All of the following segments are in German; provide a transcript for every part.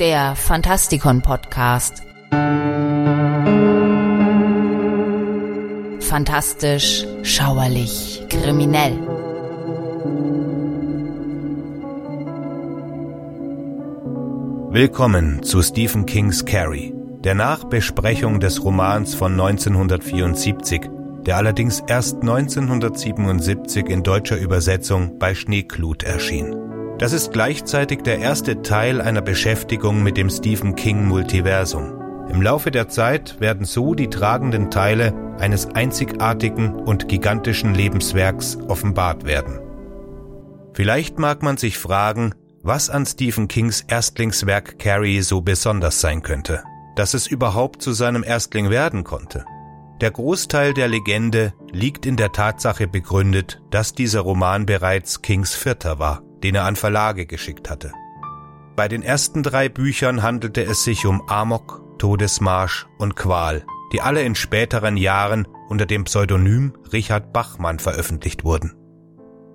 Der Fantastikon Podcast. Fantastisch, schauerlich, kriminell. Willkommen zu Stephen Kings Carrie, der Nachbesprechung des Romans von 1974, der allerdings erst 1977 in deutscher Übersetzung bei Schneeklut erschien. Das ist gleichzeitig der erste Teil einer Beschäftigung mit dem Stephen King Multiversum. Im Laufe der Zeit werden so die tragenden Teile eines einzigartigen und gigantischen Lebenswerks offenbart werden. Vielleicht mag man sich fragen, was an Stephen Kings Erstlingswerk Carrie so besonders sein könnte, dass es überhaupt zu seinem Erstling werden konnte. Der Großteil der Legende liegt in der Tatsache begründet, dass dieser Roman bereits Kings vierter war den er an Verlage geschickt hatte. Bei den ersten drei Büchern handelte es sich um Amok, Todesmarsch und Qual, die alle in späteren Jahren unter dem Pseudonym Richard Bachmann veröffentlicht wurden.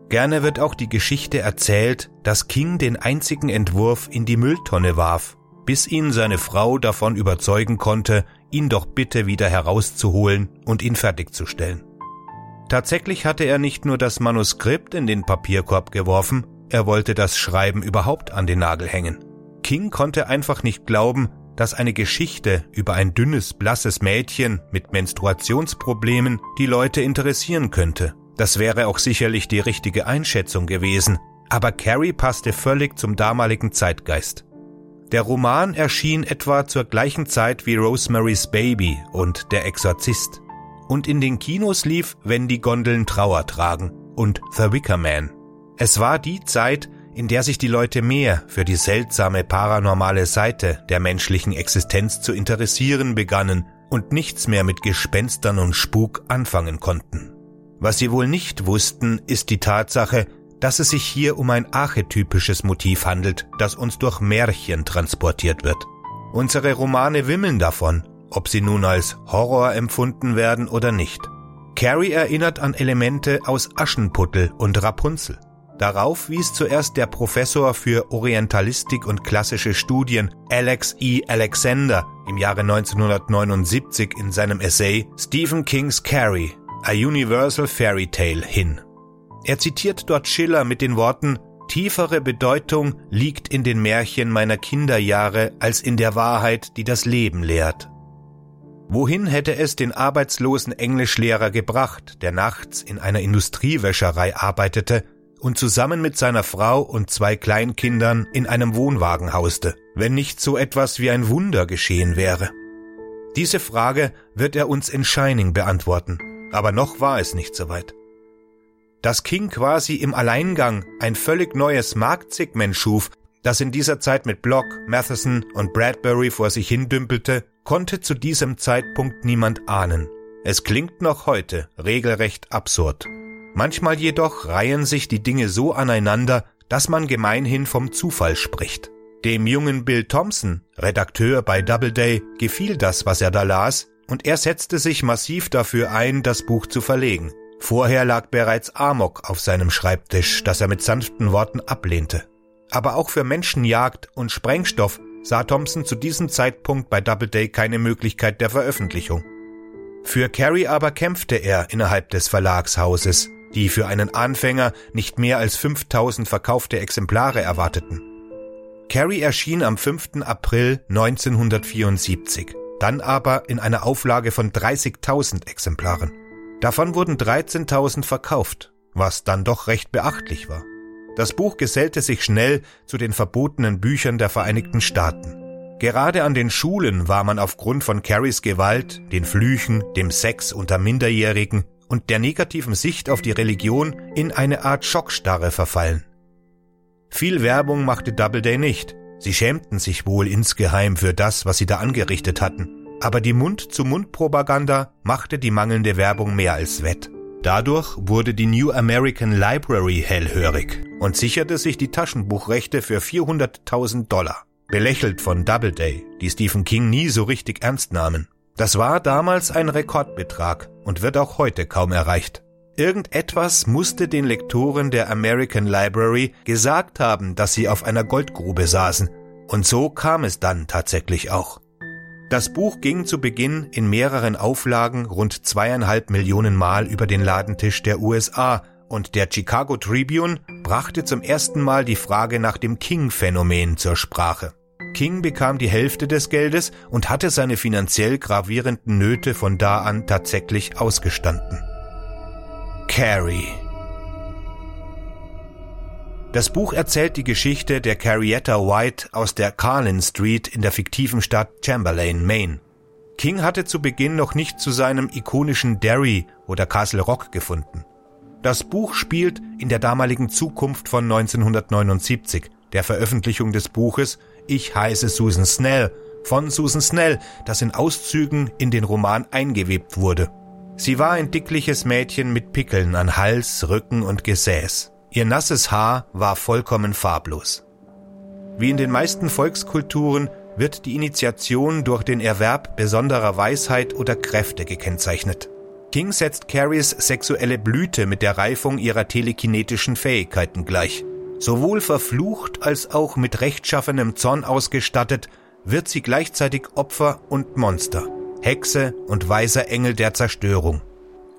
Gerne wird auch die Geschichte erzählt, dass King den einzigen Entwurf in die Mülltonne warf, bis ihn seine Frau davon überzeugen konnte, ihn doch bitte wieder herauszuholen und ihn fertigzustellen. Tatsächlich hatte er nicht nur das Manuskript in den Papierkorb geworfen, er wollte das Schreiben überhaupt an den Nagel hängen. King konnte einfach nicht glauben, dass eine Geschichte über ein dünnes, blasses Mädchen mit Menstruationsproblemen die Leute interessieren könnte. Das wäre auch sicherlich die richtige Einschätzung gewesen, aber Carrie passte völlig zum damaligen Zeitgeist. Der Roman erschien etwa zur gleichen Zeit wie Rosemary's Baby und Der Exorzist. Und in den Kinos lief Wenn die Gondeln Trauer tragen und The Wicker Man. Es war die Zeit, in der sich die Leute mehr für die seltsame paranormale Seite der menschlichen Existenz zu interessieren begannen und nichts mehr mit Gespenstern und Spuk anfangen konnten. Was sie wohl nicht wussten, ist die Tatsache, dass es sich hier um ein archetypisches Motiv handelt, das uns durch Märchen transportiert wird. Unsere Romane wimmeln davon, ob sie nun als Horror empfunden werden oder nicht. Carrie erinnert an Elemente aus Aschenputtel und Rapunzel. Darauf wies zuerst der Professor für Orientalistik und klassische Studien Alex E. Alexander im Jahre 1979 in seinem Essay Stephen King's Carrie, A Universal Fairy Tale hin. Er zitiert dort Schiller mit den Worten Tiefere Bedeutung liegt in den Märchen meiner Kinderjahre als in der Wahrheit, die das Leben lehrt. Wohin hätte es den arbeitslosen Englischlehrer gebracht, der nachts in einer Industriewäscherei arbeitete und zusammen mit seiner Frau und zwei Kleinkindern in einem Wohnwagen hauste, wenn nicht so etwas wie ein Wunder geschehen wäre. Diese Frage wird er uns in Shining beantworten, aber noch war es nicht soweit. Dass King quasi im Alleingang ein völlig neues Marktsegment schuf, das in dieser Zeit mit Block, Matheson und Bradbury vor sich hindümpelte, konnte zu diesem Zeitpunkt niemand ahnen. Es klingt noch heute regelrecht absurd. Manchmal jedoch reihen sich die Dinge so aneinander, dass man gemeinhin vom Zufall spricht. Dem jungen Bill Thompson, Redakteur bei Doubleday, gefiel das, was er da las, und er setzte sich massiv dafür ein, das Buch zu verlegen. Vorher lag bereits Amok auf seinem Schreibtisch, das er mit sanften Worten ablehnte. Aber auch für Menschenjagd und Sprengstoff sah Thompson zu diesem Zeitpunkt bei Doubleday keine Möglichkeit der Veröffentlichung. Für Carrie aber kämpfte er innerhalb des Verlagshauses, die für einen Anfänger nicht mehr als 5000 verkaufte Exemplare erwarteten. Carrie erschien am 5. April 1974, dann aber in einer Auflage von 30.000 Exemplaren. Davon wurden 13.000 verkauft, was dann doch recht beachtlich war. Das Buch gesellte sich schnell zu den verbotenen Büchern der Vereinigten Staaten. Gerade an den Schulen war man aufgrund von Carries Gewalt, den Flüchen, dem Sex unter Minderjährigen und der negativen Sicht auf die Religion in eine Art Schockstarre verfallen. Viel Werbung machte Doubleday nicht. Sie schämten sich wohl insgeheim für das, was sie da angerichtet hatten. Aber die Mund-zu-Mund-Propaganda machte die mangelnde Werbung mehr als wett. Dadurch wurde die New American Library hellhörig und sicherte sich die Taschenbuchrechte für 400.000 Dollar. Belächelt von Doubleday, die Stephen King nie so richtig ernst nahmen. Das war damals ein Rekordbetrag und wird auch heute kaum erreicht. Irgendetwas musste den Lektoren der American Library gesagt haben, dass sie auf einer Goldgrube saßen. Und so kam es dann tatsächlich auch. Das Buch ging zu Beginn in mehreren Auflagen rund zweieinhalb Millionen Mal über den Ladentisch der USA und der Chicago Tribune brachte zum ersten Mal die Frage nach dem King-Phänomen zur Sprache. King bekam die Hälfte des Geldes und hatte seine finanziell gravierenden Nöte von da an tatsächlich ausgestanden. Carrie Das Buch erzählt die Geschichte der Carrietta White aus der Carlin Street in der fiktiven Stadt Chamberlain, Maine. King hatte zu Beginn noch nicht zu seinem ikonischen Derry oder Castle Rock gefunden. Das Buch spielt in der damaligen Zukunft von 1979, der Veröffentlichung des Buches Ich heiße Susan Snell von Susan Snell, das in Auszügen in den Roman eingewebt wurde. Sie war ein dickliches Mädchen mit Pickeln an Hals, Rücken und Gesäß. Ihr nasses Haar war vollkommen farblos. Wie in den meisten Volkskulturen wird die Initiation durch den Erwerb besonderer Weisheit oder Kräfte gekennzeichnet. King setzt Carries sexuelle Blüte mit der Reifung ihrer telekinetischen Fähigkeiten gleich. Sowohl verflucht als auch mit rechtschaffenem Zorn ausgestattet, wird sie gleichzeitig Opfer und Monster, Hexe und weiser Engel der Zerstörung.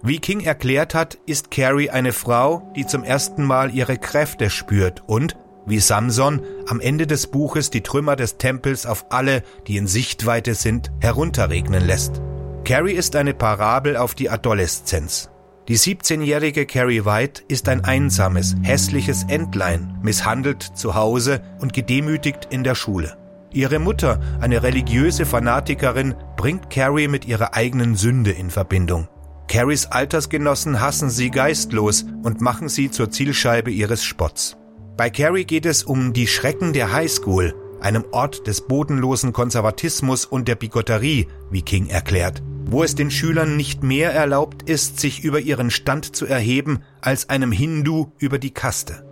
Wie King erklärt hat, ist Carrie eine Frau, die zum ersten Mal ihre Kräfte spürt und, wie Samson, am Ende des Buches die Trümmer des Tempels auf alle, die in Sichtweite sind, herunterregnen lässt. Carrie ist eine Parabel auf die Adoleszenz. Die 17-jährige Carrie White ist ein einsames, hässliches Entlein, misshandelt zu Hause und gedemütigt in der Schule. Ihre Mutter, eine religiöse Fanatikerin, bringt Carrie mit ihrer eigenen Sünde in Verbindung. Carries Altersgenossen hassen sie geistlos und machen sie zur Zielscheibe ihres Spotts. Bei Carrie geht es um die Schrecken der Highschool, einem Ort des bodenlosen Konservatismus und der Bigotterie, wie King erklärt wo es den Schülern nicht mehr erlaubt ist, sich über ihren Stand zu erheben, als einem Hindu über die Kaste.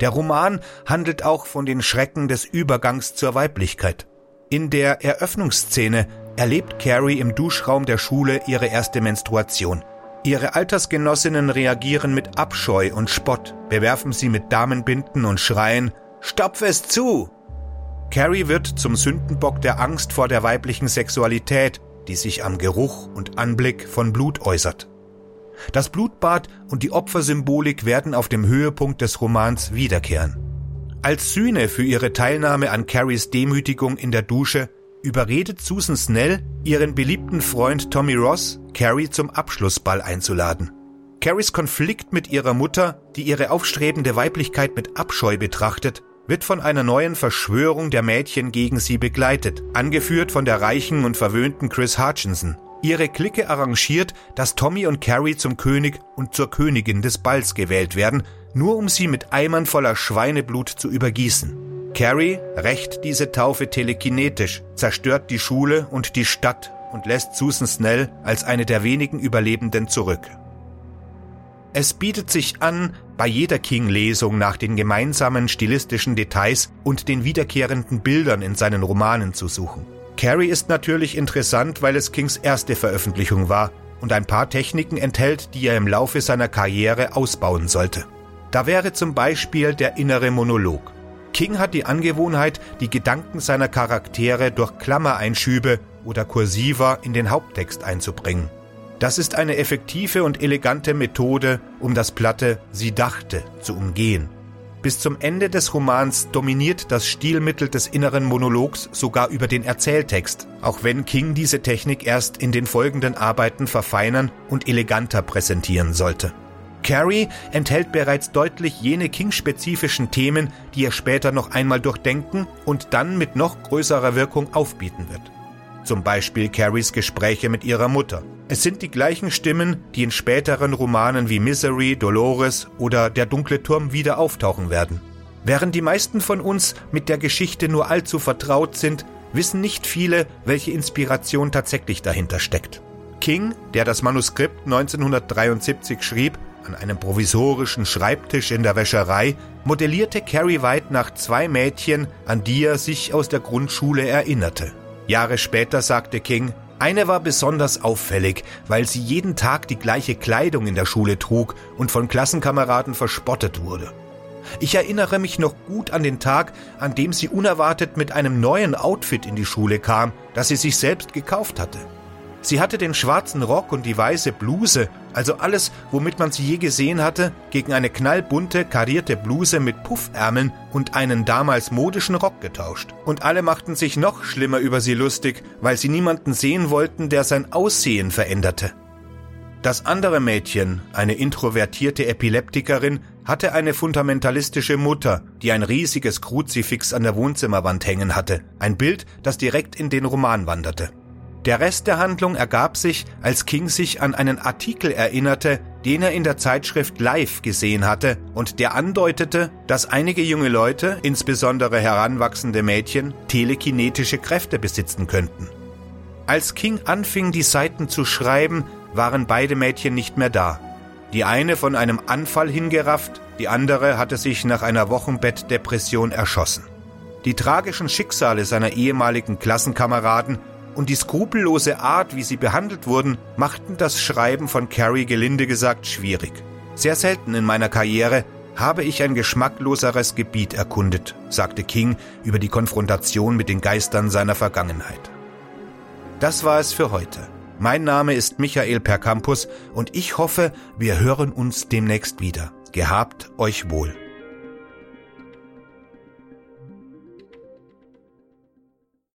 Der Roman handelt auch von den Schrecken des Übergangs zur Weiblichkeit. In der Eröffnungsszene erlebt Carrie im Duschraum der Schule ihre erste Menstruation. Ihre Altersgenossinnen reagieren mit Abscheu und Spott, bewerfen sie mit Damenbinden und schreien Stopf es zu! Carrie wird zum Sündenbock der Angst vor der weiblichen Sexualität die sich am Geruch und Anblick von Blut äußert. Das Blutbad und die Opfersymbolik werden auf dem Höhepunkt des Romans wiederkehren. Als Sühne für ihre Teilnahme an Carries Demütigung in der Dusche überredet Susan Snell, ihren beliebten Freund Tommy Ross, Carrie zum Abschlussball einzuladen. Carries Konflikt mit ihrer Mutter, die ihre aufstrebende Weiblichkeit mit Abscheu betrachtet, wird von einer neuen Verschwörung der Mädchen gegen sie begleitet, angeführt von der reichen und verwöhnten Chris Hutchinson. Ihre Clique arrangiert, dass Tommy und Carrie zum König und zur Königin des Balls gewählt werden, nur um sie mit Eimern voller Schweineblut zu übergießen. Carrie rächt diese Taufe telekinetisch, zerstört die Schule und die Stadt und lässt Susan Snell als eine der wenigen Überlebenden zurück. Es bietet sich an, bei jeder King-Lesung nach den gemeinsamen stilistischen Details und den wiederkehrenden Bildern in seinen Romanen zu suchen. Carrie ist natürlich interessant, weil es Kings erste Veröffentlichung war und ein paar Techniken enthält, die er im Laufe seiner Karriere ausbauen sollte. Da wäre zum Beispiel der innere Monolog. King hat die Angewohnheit, die Gedanken seiner Charaktere durch Klammereinschübe oder Kursiver in den Haupttext einzubringen. Das ist eine effektive und elegante Methode, um das platte Sie dachte zu umgehen. Bis zum Ende des Romans dominiert das Stilmittel des inneren Monologs sogar über den Erzähltext, auch wenn King diese Technik erst in den folgenden Arbeiten verfeinern und eleganter präsentieren sollte. Carrie enthält bereits deutlich jene King-spezifischen Themen, die er später noch einmal durchdenken und dann mit noch größerer Wirkung aufbieten wird zum Beispiel Carries Gespräche mit ihrer Mutter. Es sind die gleichen Stimmen, die in späteren Romanen wie Misery, Dolores oder Der dunkle Turm wieder auftauchen werden. Während die meisten von uns mit der Geschichte nur allzu vertraut sind, wissen nicht viele, welche Inspiration tatsächlich dahinter steckt. King, der das Manuskript 1973 schrieb, an einem provisorischen Schreibtisch in der Wäscherei, modellierte Carrie White nach zwei Mädchen, an die er sich aus der Grundschule erinnerte. Jahre später sagte King, Eine war besonders auffällig, weil sie jeden Tag die gleiche Kleidung in der Schule trug und von Klassenkameraden verspottet wurde. Ich erinnere mich noch gut an den Tag, an dem sie unerwartet mit einem neuen Outfit in die Schule kam, das sie sich selbst gekauft hatte. Sie hatte den schwarzen Rock und die weiße Bluse, also alles, womit man sie je gesehen hatte, gegen eine knallbunte, karierte Bluse mit Puffärmeln und einen damals modischen Rock getauscht. Und alle machten sich noch schlimmer über sie lustig, weil sie niemanden sehen wollten, der sein Aussehen veränderte. Das andere Mädchen, eine introvertierte Epileptikerin, hatte eine fundamentalistische Mutter, die ein riesiges Kruzifix an der Wohnzimmerwand hängen hatte, ein Bild, das direkt in den Roman wanderte. Der Rest der Handlung ergab sich, als King sich an einen Artikel erinnerte, den er in der Zeitschrift Live gesehen hatte und der andeutete, dass einige junge Leute, insbesondere heranwachsende Mädchen, telekinetische Kräfte besitzen könnten. Als King anfing, die Seiten zu schreiben, waren beide Mädchen nicht mehr da. Die eine von einem Anfall hingerafft, die andere hatte sich nach einer Wochenbettdepression erschossen. Die tragischen Schicksale seiner ehemaligen Klassenkameraden und die skrupellose Art, wie sie behandelt wurden, machten das Schreiben von Carrie gelinde gesagt schwierig. Sehr selten in meiner Karriere habe ich ein geschmackloseres Gebiet erkundet, sagte King über die Konfrontation mit den Geistern seiner Vergangenheit. Das war es für heute. Mein Name ist Michael Percampus und ich hoffe, wir hören uns demnächst wieder. Gehabt euch wohl.